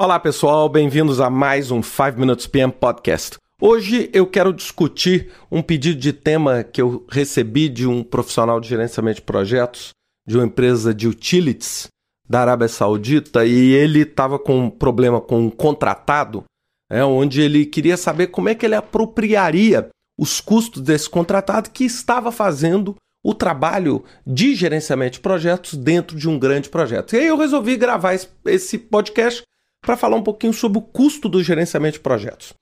Olá pessoal, bem-vindos a mais um 5 Minutes PM Podcast. Hoje eu quero discutir um pedido de tema que eu recebi de um profissional de gerenciamento de projetos de uma empresa de utilities da Arábia Saudita e ele estava com um problema com um contratado, é, onde ele queria saber como é que ele apropriaria os custos desse contratado que estava fazendo o trabalho de gerenciamento de projetos dentro de um grande projeto. E aí eu resolvi gravar esse podcast para falar um pouquinho sobre o custo do gerenciamento de projetos.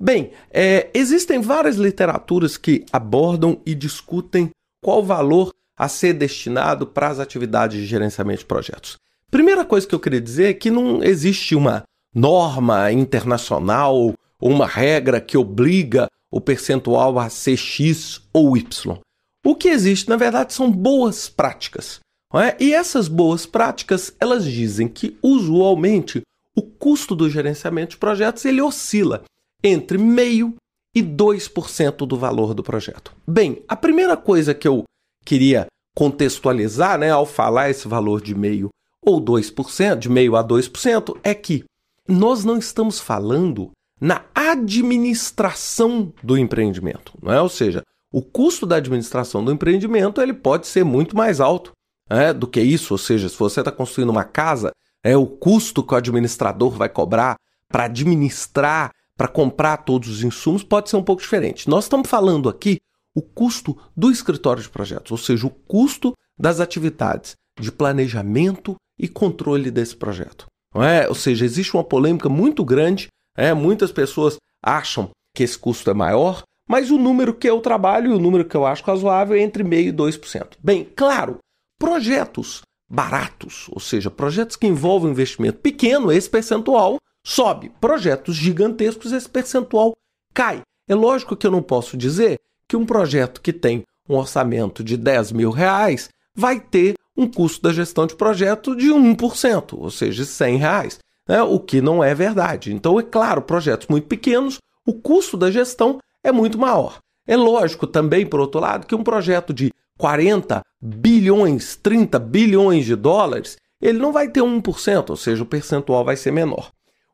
Bem, é, existem várias literaturas que abordam e discutem qual valor a ser destinado para as atividades de gerenciamento de projetos. Primeira coisa que eu queria dizer é que não existe uma norma internacional ou uma regra que obriga o percentual a ser X ou Y. O que existe, na verdade, são boas práticas. É? E essas boas práticas, elas dizem que, usualmente, o custo do gerenciamento de projetos ele oscila entre meio e 2% do valor do projeto. Bem, a primeira coisa que eu queria contextualizar, né, ao falar esse valor de meio ou 2%, de meio a 2%, é que nós não estamos falando na administração do empreendimento, não é? Ou seja, o custo da administração do empreendimento ele pode ser muito mais alto é, do que isso. Ou seja, se você está construindo uma casa, é o custo que o administrador vai cobrar para administrar, para comprar todos os insumos, pode ser um pouco diferente. Nós estamos falando aqui o custo do escritório de projetos, ou seja, o custo das atividades de planejamento e controle desse projeto. É? Ou seja, existe uma polêmica muito grande, é? muitas pessoas acham que esse custo é maior, mas o número que eu trabalho e o número que eu acho razoável é entre 0,5% e 2%. Bem, claro, projetos baratos, ou seja, projetos que envolvem investimento pequeno, esse percentual sobe. Projetos gigantescos, esse percentual cai. É lógico que eu não posso dizer que um projeto que tem um orçamento de 10 mil reais vai ter um custo da gestão de projeto de 1%, ou seja, 100 reais, né? o que não é verdade. Então, é claro, projetos muito pequenos, o custo da gestão é muito maior. É lógico também, por outro lado, que um projeto de 40 bilhões, 30 bilhões de dólares, ele não vai ter 1%, ou seja, o percentual vai ser menor.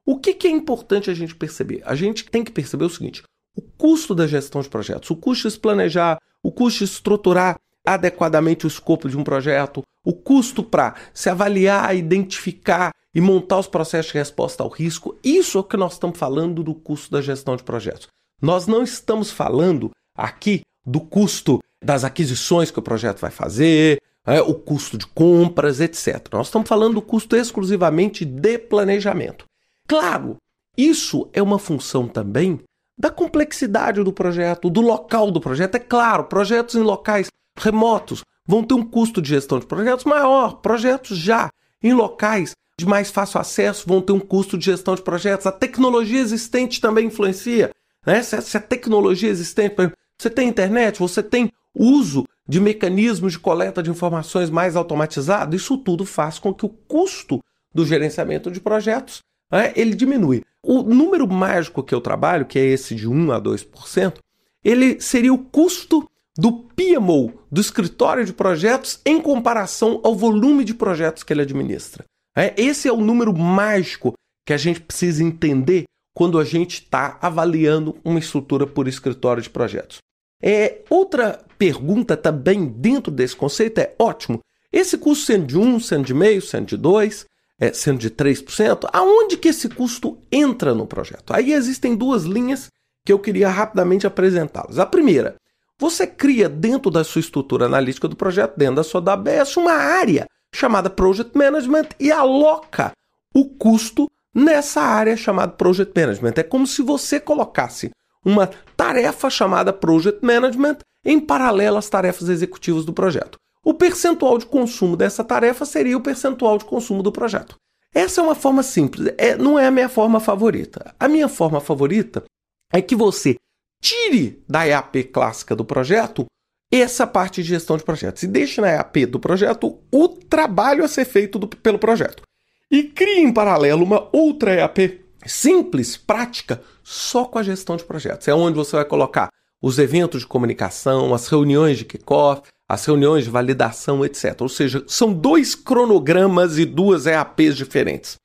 O que, que é importante a gente perceber? A gente tem que perceber o seguinte: o custo da gestão de projetos, o custo de se planejar, o custo de estruturar adequadamente o escopo de um projeto, o custo para se avaliar, identificar e montar os processos de resposta ao risco, isso é o que nós estamos falando do custo da gestão de projetos. Nós não estamos falando aqui do custo das aquisições que o projeto vai fazer, é, o custo de compras, etc. Nós estamos falando do custo exclusivamente de planejamento. Claro, isso é uma função também da complexidade do projeto, do local do projeto. É claro, projetos em locais remotos vão ter um custo de gestão de projetos maior. Projetos já em locais de mais fácil acesso vão ter um custo de gestão de projetos. A tecnologia existente também influencia. Né? Se, a tecnologia existente, você tem internet, você tem uso de mecanismos de coleta de informações mais automatizado, isso tudo faz com que o custo do gerenciamento de projetos né, ele diminui. O número mágico que eu trabalho, que é esse de 1 a 2%, ele seria o custo do PMO, do escritório de projetos, em comparação ao volume de projetos que ele administra. É, esse é o número mágico que a gente precisa entender quando a gente está avaliando uma estrutura por escritório de projetos. É, outra pergunta também dentro desse conceito é: ótimo, esse custo sendo de 1, sendo de meio, sendo de 2, é, sendo de 3%, aonde que esse custo entra no projeto? Aí existem duas linhas que eu queria rapidamente apresentá-las. A primeira, você cria dentro da sua estrutura analítica do projeto, dentro da sua DBS, uma área chamada Project Management e aloca o custo nessa área chamada Project Management. É como se você colocasse uma tarefa chamada Project Management em paralelo às tarefas executivas do projeto. O percentual de consumo dessa tarefa seria o percentual de consumo do projeto. Essa é uma forma simples, é, não é a minha forma favorita. A minha forma favorita é que você tire da EAP clássica do projeto essa parte de gestão de projetos e deixe na EAP do projeto o trabalho a ser feito do, pelo projeto. E crie em paralelo uma outra EAP simples, prática, só com a gestão de projetos. É onde você vai colocar os eventos de comunicação, as reuniões de kickoff, as reuniões de validação, etc. Ou seja, são dois cronogramas e duas EAPs diferentes.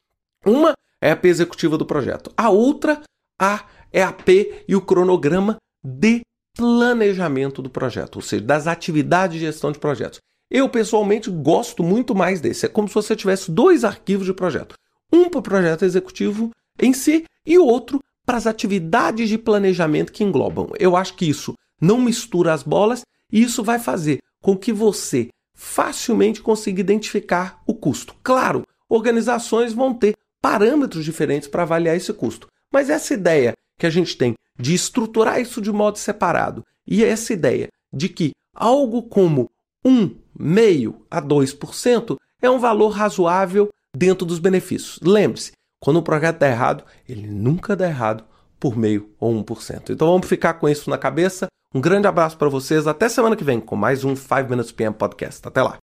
Uma é a AP executiva do projeto. A outra a, é a P e o cronograma de planejamento do projeto, ou seja, das atividades de gestão de projetos. Eu, pessoalmente, gosto muito mais desse. É como se você tivesse dois arquivos de projeto. Um para o projeto executivo em si e outro para as atividades de planejamento que englobam. Eu acho que isso não mistura as bolas e isso vai fazer com que você facilmente consiga identificar o custo. Claro, organizações vão ter parâmetros diferentes para avaliar esse custo, mas essa ideia que a gente tem de estruturar isso de modo separado e essa ideia de que algo como 1,5% a 2% é um valor razoável dentro dos benefícios. Lembre-se, quando o projeto dá errado, ele nunca dá errado por meio ou 1%. Então vamos ficar com isso na cabeça. Um grande abraço para vocês. Até semana que vem com mais um 5 Minutes PM Podcast. Até lá.